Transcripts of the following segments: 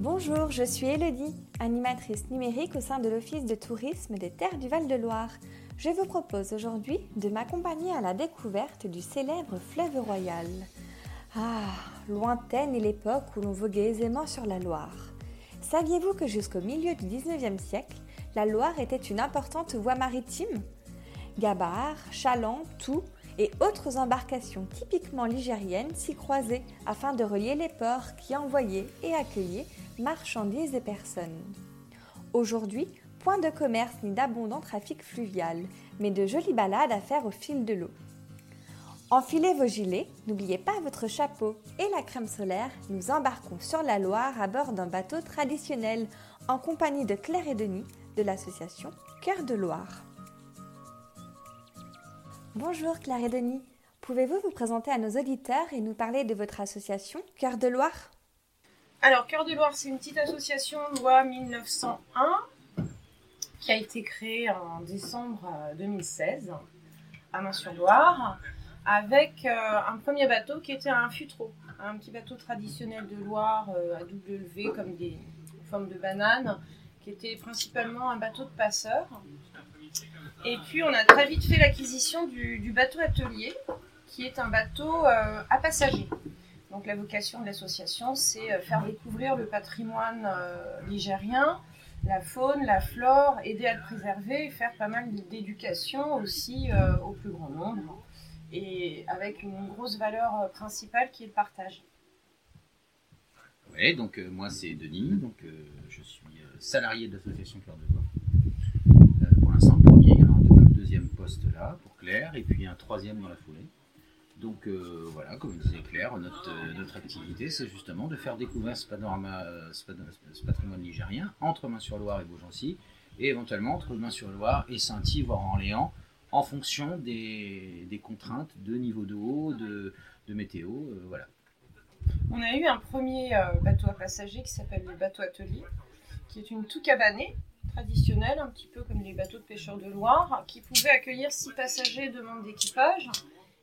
Bonjour, je suis Elodie, animatrice numérique au sein de l'Office de tourisme des Terres du Val-de-Loire. Je vous propose aujourd'hui de m'accompagner à la découverte du célèbre fleuve royal. Ah, lointaine est l'époque où l'on voguait aisément sur la Loire. Saviez-vous que jusqu'au milieu du 19e siècle, la Loire était une importante voie maritime? Gabarre, Chaland, Tout et autres embarcations typiquement ligériennes s'y croisaient afin de relier les ports qui envoyaient et accueillaient marchandises et personnes. Aujourd'hui, point de commerce ni d'abondant trafic fluvial, mais de jolies balades à faire au fil de l'eau. Enfilez vos gilets, n'oubliez pas votre chapeau et la crème solaire, nous embarquons sur la Loire à bord d'un bateau traditionnel en compagnie de Claire et Denis de l'association Cœur de Loire. Bonjour Claire et Denis, pouvez-vous vous présenter à nos auditeurs et nous parler de votre association Cœur de Loire? Alors Cœur de Loire, c'est une petite association loi 1901 qui a été créée en décembre 2016 à Main-sur-Loire avec euh, un premier bateau qui était un futreau, un petit bateau traditionnel de Loire euh, à double levée comme des formes de bananes, qui était principalement un bateau de passeurs. Et puis on a très vite fait l'acquisition du, bateau atelier, qui est un bateau euh, à passagers. Donc la vocation de l'association, c'est faire découvrir le patrimoine ligérien, la faune, la flore, aider à le préserver et faire pas mal d'éducation aussi au plus grand nombre et avec une grosse valeur euh, principale qui est le partage. Oui, donc euh, moi c'est Denis, donc euh, je suis salarié de l'association Cœur de Bois. pour l'instant le premier, il y aura un deuxième poste là pour Claire et puis un troisième dans la foulée. Donc voilà, comme disait Claire, notre, notre activité c'est justement de faire découvrir ce, panorama, ce, patrimoine nigérien entre Main-sur-Loire et Beaugency et éventuellement entre Main-sur-Loire et Saint-Yves, voire Orléans, en fonction des, contraintes de niveau d'eau, de, de météo. Euh, voilà. On a eu un premier euh, bateau à passagers qui s'appelle le bateau atelier, qui est une tout cabanée traditionnelle, un petit peu comme les bateaux de pêcheurs de Loire, qui pouvait accueillir six passagers de demande d'équipage.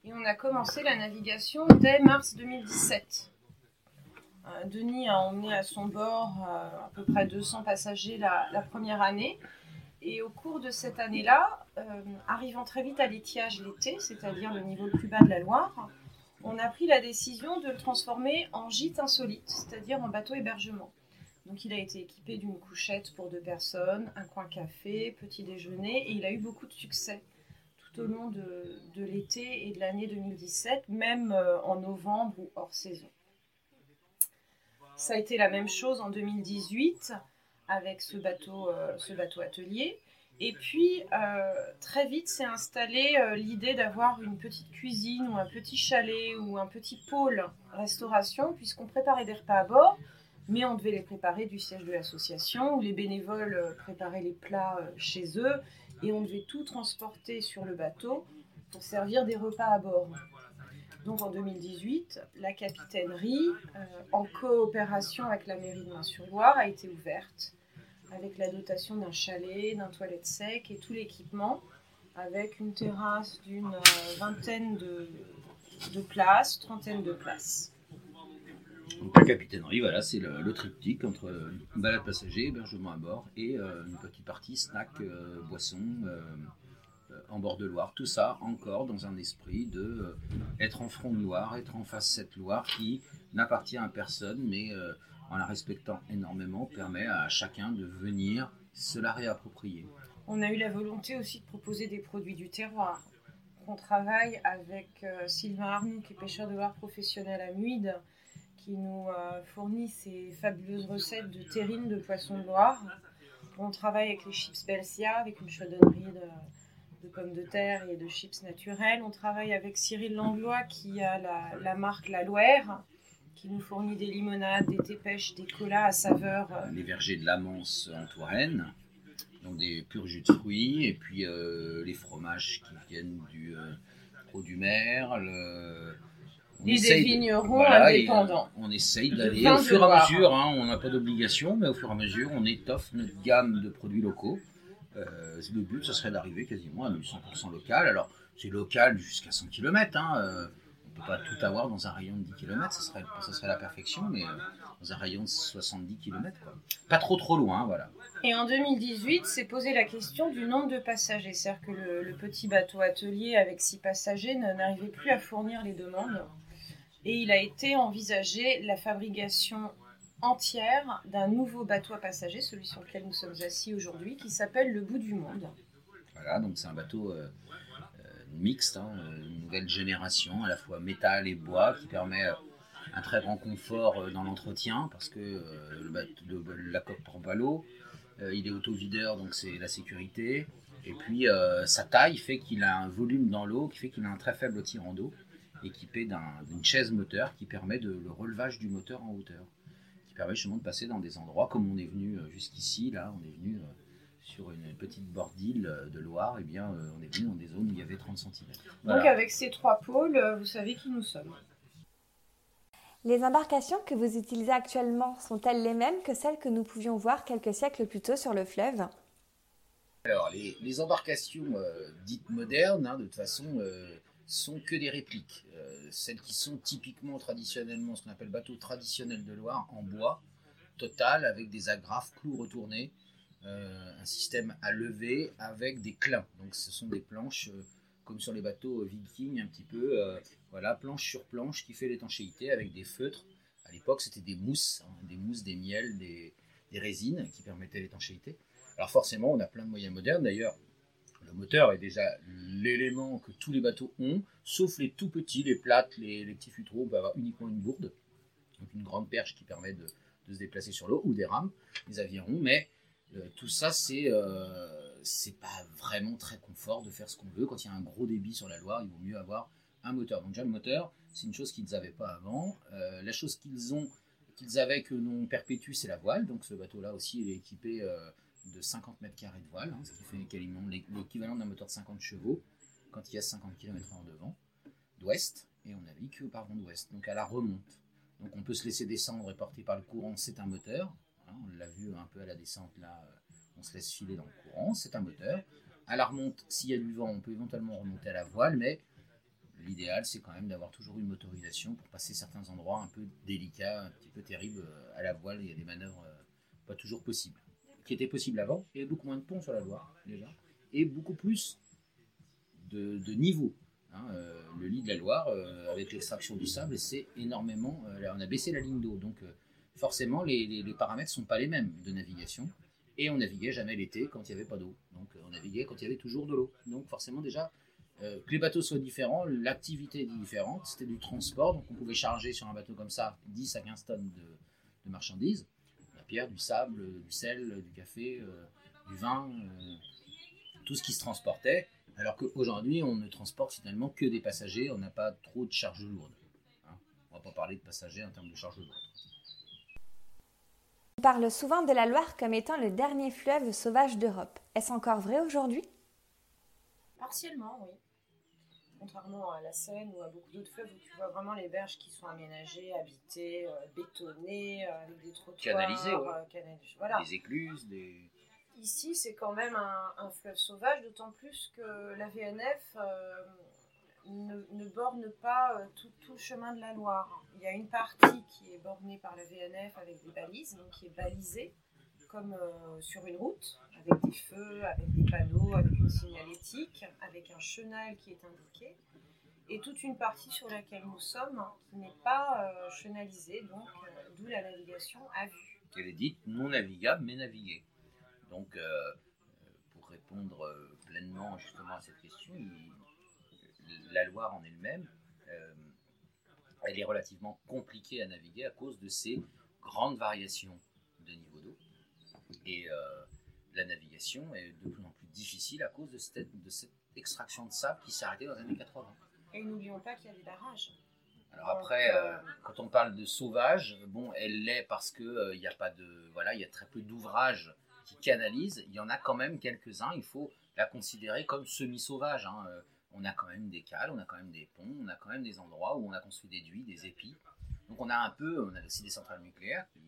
Et on a commencé la navigation dès mars 2017. Euh, Denis a emmené à son bord à peu près 200 passagers la première année. Et au cours de cette année-là, euh, arrivant très vite à l'étiage l'été, c'est-à-dire le niveau le plus bas de la Loire, on a pris la décision de le transformer en gîte insolite, c'est-à-dire en bateau hébergement. Donc il a été équipé d'une couchette pour deux personnes, un coin café, petit déjeuner, et il a eu beaucoup de succès tout au long de, l'été et de l'année 2017, même euh, en novembre ou hors saison. Ça a été la même chose en 2018 avec ce bateau, euh, ce bateau atelier. Et puis, euh, très vite s'est installée l'idée d'avoir une petite cuisine ou un petit chalet ou un petit pôle restauration, puisqu'on préparait des repas à bord, mais on devait les préparer du siège de l'association, où les bénévoles préparaient les plats chez eux, et on devait tout transporter sur le bateau pour servir des repas à bord. Donc en 2018, la capitainerie, en coopération avec la mairie de Main-sur-Loire, a été ouverte avec la dotation d'un chalet, d'un toilette sec et tout l'équipement, avec une terrasse d'une euh, vingtaine de, de, places, trentaine de places. Donc la capitainerie, voilà, c'est le, triptyque entre balade passager, hébergement à bord et euh, une petite partie snack, euh, boisson en bord de Loire. Tout ça encore dans un esprit de être en front de Loire, être en face cette Loire qui n'appartient à personne, mais en la respectant énormément, permet à chacun de venir se la réapproprier. On a eu la volonté aussi de proposer des produits du terroir. On travaille avec euh, Sylvain Arnoux, qui est pêcheur de Loire professionnel à Muide, qui nous euh, fournit ces fabuleuses recettes de terrine de poisson de Loire. On travaille avec les chips Belsia, avec une chaudonnerie de, pommes de terre et de chips naturels. On travaille avec Cyril Langlois, qui a la, marque La Loire qui nous fournit des limonades, des thés pêches, des colas à saveur. Euh, les vergers de la Mance en Touraine, donc des purs jus de fruits, et puis euh, les fromages qui viennent du euh, du mer. On et des vignerons indépendants. on essaye d'aller au fur et à mesure, hein, on n'a pas d'obligation, mais au fur et à mesure, on étoffe notre gamme de produits locaux. le but, ce serait d'arriver quasiment à 100% local. Alors, c'est local jusqu'à 100 km. Hein, peut pas tout avoir dans un rayon de 10 km, ce serait, la perfection, mais euh, dans un rayon de 70 km. Quoi. Pas trop trop loin, voilà. Et en 2018, s'est posé la question du nombre de passagers. C'est-à-dire que le, le petit bateau atelier avec 6 passagers ne- n'arrivait plus à fournir les demandes. Et il a été envisagé la fabrication entière d'un nouveau bateau à passagers, celui sur lequel nous sommes assis aujourd'hui, qui s'appelle le bout du monde. Voilà, donc c'est un bateau euh, euh, mixte, hein, euh, une nouvelle génération, à la fois métal et bois, qui permet un très grand confort dans l'entretien, parce que la coque prend pas l'eau, il est auto-videur, donc c'est la sécurité, et puis sa taille fait qu'il a un volume dans l'eau, qui fait qu'il a un très faible tirant d'eau, équipé d'un- d'une chaise moteur qui permet de, le relevage du moteur en hauteur, qui permet justement de passer dans des endroits, comme on est venu euh, jusqu'ici, là, on est venu... euh, sur une petite bordille euh, de Loire, eh bien, on est venu dans des zones où il y avait 30 cm. Donc avec ces trois pôles, vous savez qui nous sommes. Les embarcations que vous utilisez actuellement sont-elles les mêmes que celles que nous pouvions voir quelques siècles plus tôt sur le fleuve? Alors, les, les embarcations euh, dites modernes, hein, de toute façon, euh, sont que des répliques. Euh, celles qui sont typiquement, traditionnellement, ce qu'on appelle bateau traditionnel de Loire, en bois, total, avec des agrafes, clous retournés, euh, un système à lever avec des clins. Donc, ce sont des planches, euh, comme sur les bateaux vikings, un petit peu, voilà, planche sur planche qui fait l'étanchéité avec des feutres. À l'époque, c'était des mousses, hein, des mousses, des miels, des résines qui permettaient l'étanchéité. Alors forcément, on a plein de moyens modernes. D'ailleurs, le moteur est déjà l'élément que tous les bateaux ont, sauf les tout petits, les plates, les, petits futraux, on peut avoir uniquement une bourde, donc une grande perche qui permet de, se déplacer sur l'eau, ou des rames, des avirons, mais euh, tout ça, c'est euh, c'est pas vraiment très confort de faire ce qu'on veut. Quand il y a un gros débit sur la Loire, il vaut mieux avoir un moteur. Donc déjà, le moteur, c'est une chose qu'ils n'avaient pas avant. Euh, la chose qu'ils ont, qu'ils avaient que l'on perpétue, c'est la voile. Donc ce bateau-là aussi, il est équipé de 50 mètres carrés de voile, hein, ce qui fait quasiment l'é- l'équivalent d'un moteur de 50 chevaux quand il y a 50 km en devant, d'ouest, et on navigue que par vent d'ouest, donc à la remonte. Donc on peut se laisser descendre et porter par le courant, c'est un moteur. Hein, on l'a vu un peu à la descente là, euh, on se laisse filer dans le courant, c'est un moteur. À la remonte, s'il y a du vent, on peut éventuellement remonter à la voile, mais l'idéal c'est quand même d'avoir toujours une motorisation pour passer certains endroits un peu délicats, un petit peu terribles euh, à la voile. Il y a des manœuvres euh, pas toujours possibles. Qui étaient possibles avant, il y avait beaucoup moins de ponts sur la Loire déjà, et beaucoup plus de, de niveau. Hein, euh, le lit de la Loire, euh, avec l'extraction du sable, c'est énormément. euh, on a baissé la ligne d'eau, donc euh, forcément les, paramètres sont pas les mêmes de navigation. Et on naviguait jamais l'été quand il n'y avait pas d'eau. Donc on naviguait quand il y avait toujours de l'eau. Donc forcément déjà, que les bateaux soient différents, l'activité est différente. C'était du transport, donc on pouvait charger sur un bateau comme ça 10 à 15 tonnes de marchandises. Pierre, du sable, du sel, du café, euh, du vin, euh, tout ce qui se transportait. Alors qu'aujourd'hui, on ne transporte finalement que des passagers, on n'a pas trop de charges lourdes. Hein. On va pas parler de passagers en termes de charges lourdes. On parle souvent de la Loire comme étant le dernier fleuve sauvage d'Europe. Est-ce encore vrai aujourd'hui? Partiellement, oui. Contrairement à la Seine ou à beaucoup d'autres fleuves où tu vois vraiment les berges qui sont aménagées, habitées, euh, bétonnées, euh, avec des trottoirs. Canalisées, ouais. euh. Voilà. Des écluses, des... Ici, c'est quand même un, un fleuve sauvage, d'autant plus que la VNF euh, ne, ne borne pas tout, tout le chemin de la Loire. Il y a une partie qui est bornée par la VNF avec des balises, donc qui est balisée comme euh, sur une route, avec des feux, avec des panneaux, avec une signalétique, avec un chenal qui est indiqué, et toute une partie sur laquelle nous sommes qui n'est pas euh, chenalisée, donc euh, d'où la navigation à vue. Elle est dite non navigable, mais naviguée. Donc, pour répondre pleinement justement à cette question, la Loire en elle-même, elle est relativement compliquée à naviguer à cause de ces grandes variations de niveau d'eau. Et euh, la navigation est de plus en plus difficile à cause de cette, de cette extraction de sable qui s'est arrêtée dans les années 80. Et n'oublions pas qu'il y a des barrages. Alors après, euh, quand on parle de sauvage, bon, elle l'est parce que euh, il y a pas de, voilà, il y a très peu d'ouvrages qui canalisent. Il y en a quand même quelques-uns. Il faut la considérer comme semi-sauvage. hein. Euh, On a quand même des cales, on a quand même des ponts, on a quand même des endroits où on a construit des duits, des épis. Donc on a un peu, on a aussi des centrales nucléaires qui,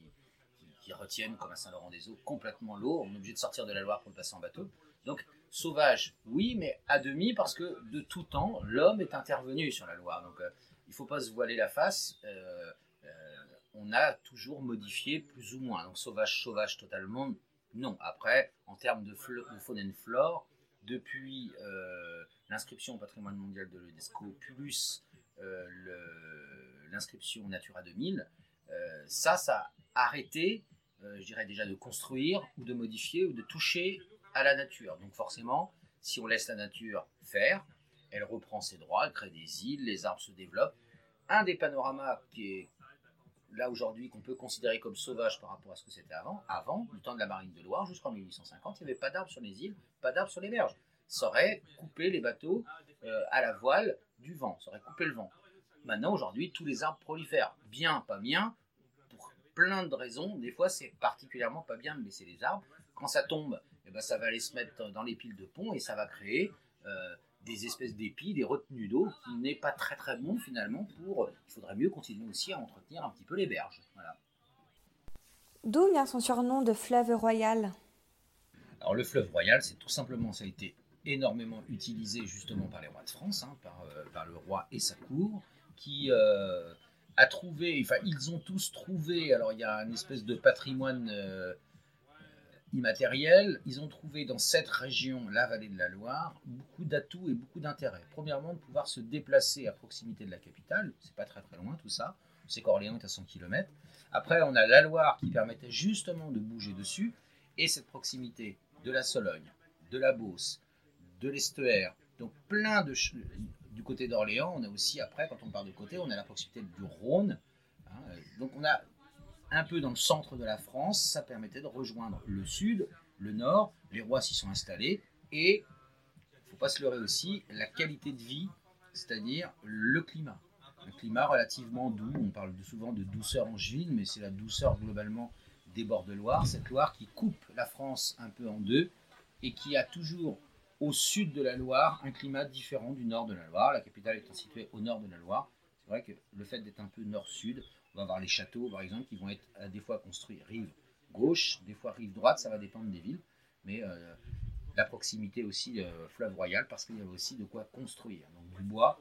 retiennent, comme à Saint-Laurent-des-Eaux, complètement l'eau. On est obligé de sortir de la Loire pour le passer en bateau. Donc sauvage, oui, mais à demi parce que de tout temps, l'homme est intervenu sur la Loire. Donc euh, il ne faut pas se voiler la face. Euh, euh, on a toujours modifié plus ou moins. Donc sauvage, sauvage totalement, non. Après, en termes de, faune et de flore, depuis l'inscription au patrimoine mondial de l'UNESCO plus l'inscription Natura 2000, ça, ça a arrêté, je dirais déjà, de construire ou de modifier ou de toucher à la nature. Donc forcément, si on laisse la nature faire, elle reprend ses droits, elle crée des îles, les arbres se développent. Un des panoramas qui est là aujourd'hui qu'on peut considérer comme sauvage par rapport à ce que c'était avant, avant, du temps de la marine de Loire jusqu'en 1850, il n'y avait pas d'arbres sur les îles, pas d'arbres sur les berges. Ça aurait coupé les bateaux euh, à la voile du vent, ça aurait coupé le vent. Maintenant, aujourd'hui, tous les arbres prolifèrent. Bien, pas bien, plein de raisons. Des fois, c'est particulièrement pas bien de laisser les arbres. Quand ça tombe, eh ben, ça va aller se mettre dans les piles de pont et ça va créer euh, des espèces d'épis, des retenues d'eau, qui n'est pas très très bon finalement pour. Euh, il faudrait mieux continuer aussi à entretenir un petit peu les berges. D'où vient son surnom de fleuve royal? Alors le fleuve royal, c'est tout simplement, ça a été énormément utilisé justement par les rois de France, hein, par, euh, par, le roi et sa cour, qui a enfin ils ont tous trouvé, alors il y a une espèce de patrimoine immatériel, ils ont trouvé dans cette région, la vallée de la Loire, beaucoup d'atouts et beaucoup d'intérêts. Premièrement, de pouvoir se déplacer à proximité de la capitale, c'est pas très très loin tout ça, c'est qu'Orléans est à 100 km. Après, on a la Loire qui permettait justement de bouger dessus, et cette proximité de la Sologne, de la Beauce, de l'estuaire, donc plein de... Du côté d'Orléans, on a aussi, après, quand on parle de côté, on a la proximité du Rhône. Hein, donc on a un peu dans le centre de la France, ça permettait de rejoindre le sud, le nord, les rois s'y sont installés, et, il faut pas se leurrer aussi, la qualité de vie, c'est-à-dire le climat. Un climat relativement doux, on parle souvent de douceur angevine, mais c'est la douceur globalement des bords de Loire, cette Loire qui coupe la France un peu en deux, et qui a toujours au sud de la Loire un climat différent du nord de la Loire, la capitale étant située au nord de la Loire. C'est vrai que le fait d'être un peu nord-sud, on va avoir les châteaux, par exemple, qui vont être euh, des fois construits rive gauche, des fois rive droite, ça va dépendre des villes. Mais euh, la proximité aussi euh, fleuve royal, parce qu'il y avait aussi de quoi construire. Donc du bois,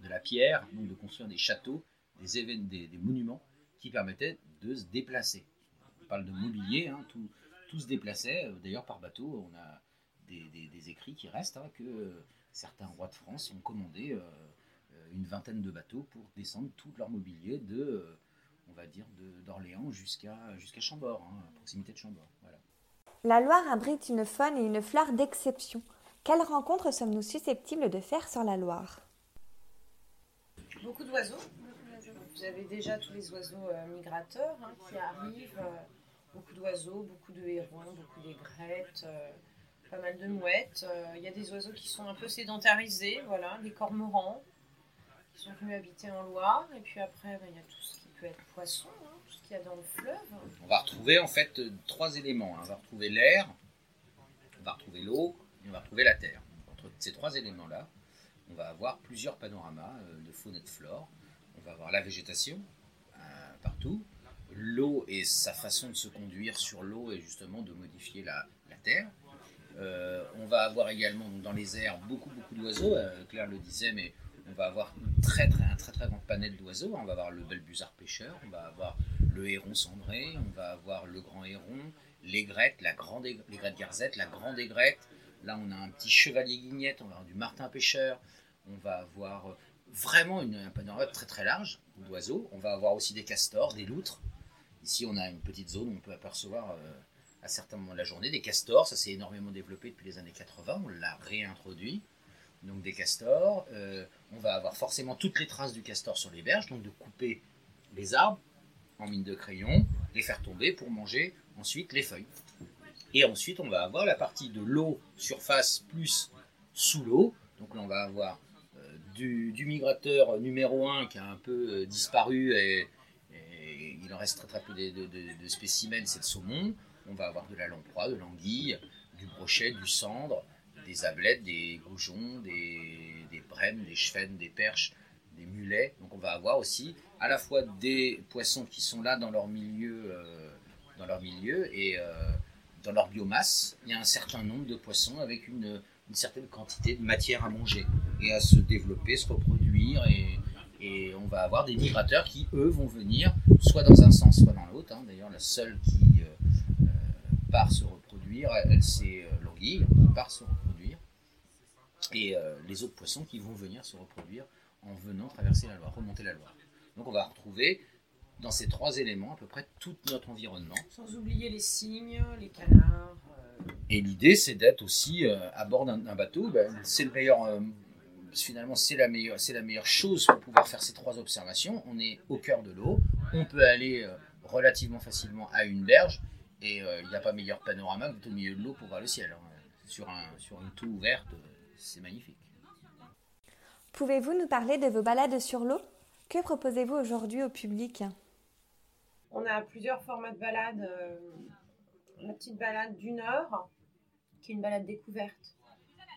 de la pierre, donc de construire des châteaux, des, événements, des, monuments qui permettaient de se déplacer. On parle de mobilier, hein, tout, tout, se déplaçait. D'ailleurs, par bateau, on a des, écrits qui restent hein, que certains rois de France ont commandé une vingtaine de bateaux pour descendre tout leur mobilier de, euh, on va dire, d'Orléans jusqu'à jusqu'à Chambord, hein, à proximité de Chambord. La Loire abrite une faune et une flore d'exception. Quelles rencontres sommes-nous susceptibles de faire sur la Loire? Beaucoup d'oiseaux. Vous avez déjà tous les oiseaux euh, migrateurs hein, qui arrivent. Euh, beaucoup d'oiseaux, beaucoup de hérons, beaucoup d'aigrettes, pas mal de mouettes. Il y a des oiseaux qui sont un peu sédentarisés, voilà, des cormorans sont venus habiter en Loire. Et puis après, ben, il y a tout ce qui peut être poisson, hein, tout ce qu'il y a dans le fleuve. On va retrouver en fait trois éléments. Hein. On va retrouver l'air, on va retrouver l'eau et on va retrouver la terre. Entre ces trois éléments-là, on va avoir plusieurs panoramas euh, de faune et de flore. On va avoir la végétation euh, partout, l'eau et sa façon de se conduire sur l'eau et justement de modifier la, terre. Euh, on va avoir également dans les airs beaucoup beaucoup d'oiseaux. Claire le disait, mais on va avoir une très, très, un très très grand panel d'oiseaux. On va avoir le belbusard pêcheur, on va avoir le héron cendré, on va avoir le grand héron, l'aigrette, la grande l'aigrette garzette, la grande aigrette. Là, on a un petit chevalier guignette, on va avoir du martin pêcheur, on va avoir euh, vraiment une, un panorama très très large d'oiseaux. On va avoir aussi des castors, des loutres. Ici, on a une petite zone où on peut apercevoir euh, à certains moments de la journée des castors. Ça s'est énormément développé depuis les années 80. On l'a réintroduit donc des castors. Euh, on va avoir forcément toutes les traces du castor sur les berges, donc de couper les arbres en mine de crayon, les faire tomber pour manger ensuite les feuilles. Et ensuite, on va avoir la partie de l'eau surface plus sous l'eau. Donc là, on va avoir euh, du, migrateur numéro 1 qui a un peu euh, disparu et, il en reste très très peu de, spécimens, c'est le saumon. On va avoir de la lamproie, de l'anguille, du brochet, du cendre, des ablettes, des goujons, des, des des chevènes, des perches, des mulets. Donc on va avoir aussi à la fois des poissons qui sont là dans leur milieu, euh, dans leur milieu et euh, dans leur biomasse. Il y a un certain nombre de poissons avec une, une, certaine quantité de matière à manger et à se développer, se reproduire et, Et on va avoir des migrateurs qui, eux, vont venir soit dans un sens, soit dans l'autre. Hein. D'ailleurs, la seule qui part se reproduire, c'est l'anguille qui part se reproduire. Et les autres poissons qui vont venir se reproduire en venant traverser la Loire, remonter la Loire. Donc on va retrouver dans ces trois éléments à peu près tout notre environnement. Sans oublier les cygnes, les canards. Euh. Et l'idée, c'est d'être aussi euh, à bord d'un bateau. Ben, c'est le meilleur. Euh, finalement, c'est la meilleure, c'est la meilleure chose pour pouvoir faire ces trois observations. On est au cœur de l'eau. On peut aller relativement facilement à une berge. Et il n'y a pas meilleur panorama que au milieu de l'eau pour voir le ciel. Hein. Sur, un, sur une toux ouverte, c'est magnifique. Pouvez-vous nous parler de vos balades sur l'eau? Que proposez-vous aujourd'hui au public? On a plusieurs formats de balade. Euh, la petite balade d'une heure, qui est une balade découverte.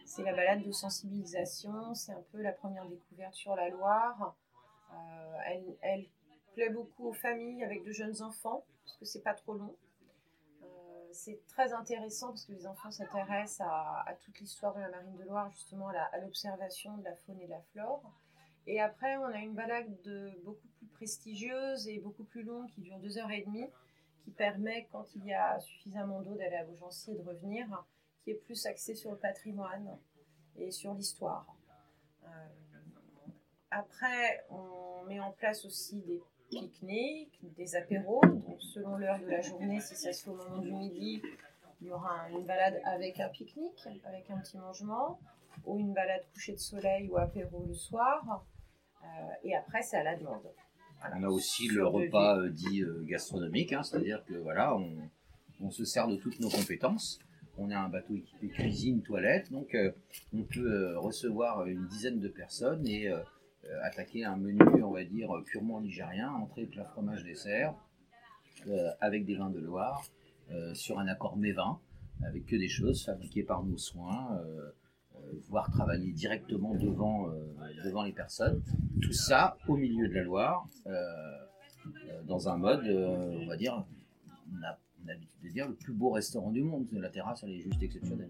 C'est la balade de sensibilisation, c'est un peu la première découverte sur la Loire. Euh, elle, plaît beaucoup aux familles avec de jeunes enfants, parce que c'est pas trop long. C'est très intéressant parce que les enfants s'intéressent à, toute l'histoire de la marine de Loire, justement à l'observation de la faune et de la flore. Et après, on a une balade de, beaucoup plus prestigieuse et beaucoup plus longue qui dure deux heures et demie, qui permet, quand il y a suffisamment d'eau, d'aller à Beaugency et de revenir, qui est plus axée sur le patrimoine et sur l'histoire. Euh, après, on met en place aussi des pique-niques, des apéros. Donc, selon l'heure de la journée, si ça se fait au moment du midi, il y aura une balade avec un pique-nique, avec un petit mangement, ou une balade coucher de soleil ou apéro le soir. Euh, et après, c'est à la demande. On a aussi le repas euh, dit euh, gastronomique, hein, c'est-à-dire que voilà, on, se sert de toutes nos compétences. On a un bateau équipé cuisine, toilette, donc on peut recevoir une dizaine de personnes et attaquer un menu, on va dire, purement nigérien, entrée, plat, fromage, dessert, avec des vins de Loire, sur un accord mévin, avec que des choses fabriquées par nos soins, voir travailler directement devant, euh, devant les personnes. Tout ça au milieu de la Loire, euh, euh, dans un mode, on va dire, on a, l'habitude de dire le plus beau restaurant du monde. La terrasse, elle est juste exceptionnelle.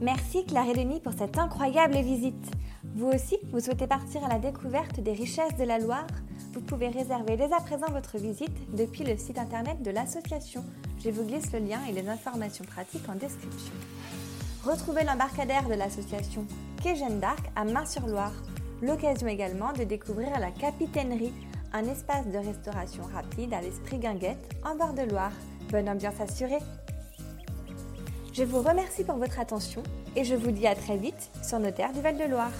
Merci Claire et Denis pour cette incroyable visite. Vous aussi, vous souhaitez partir à la découverte des richesses de la Loire? Vous pouvez réserver dès à présent votre visite depuis le site internet de l'association je vous glisse le lien et les informations pratiques en description. Retrouvez l'embarcadère de l'association Quai Jeanne d'Arc à Main-sur-Loire. L'occasion également de découvrir la Capitainerie, un espace de restauration rapide à l'esprit guinguette en bord de Loire. Bonne ambiance assurée. Je vous remercie pour votre attention et je vous dis à très vite sur nos terres du Val-de-Loire.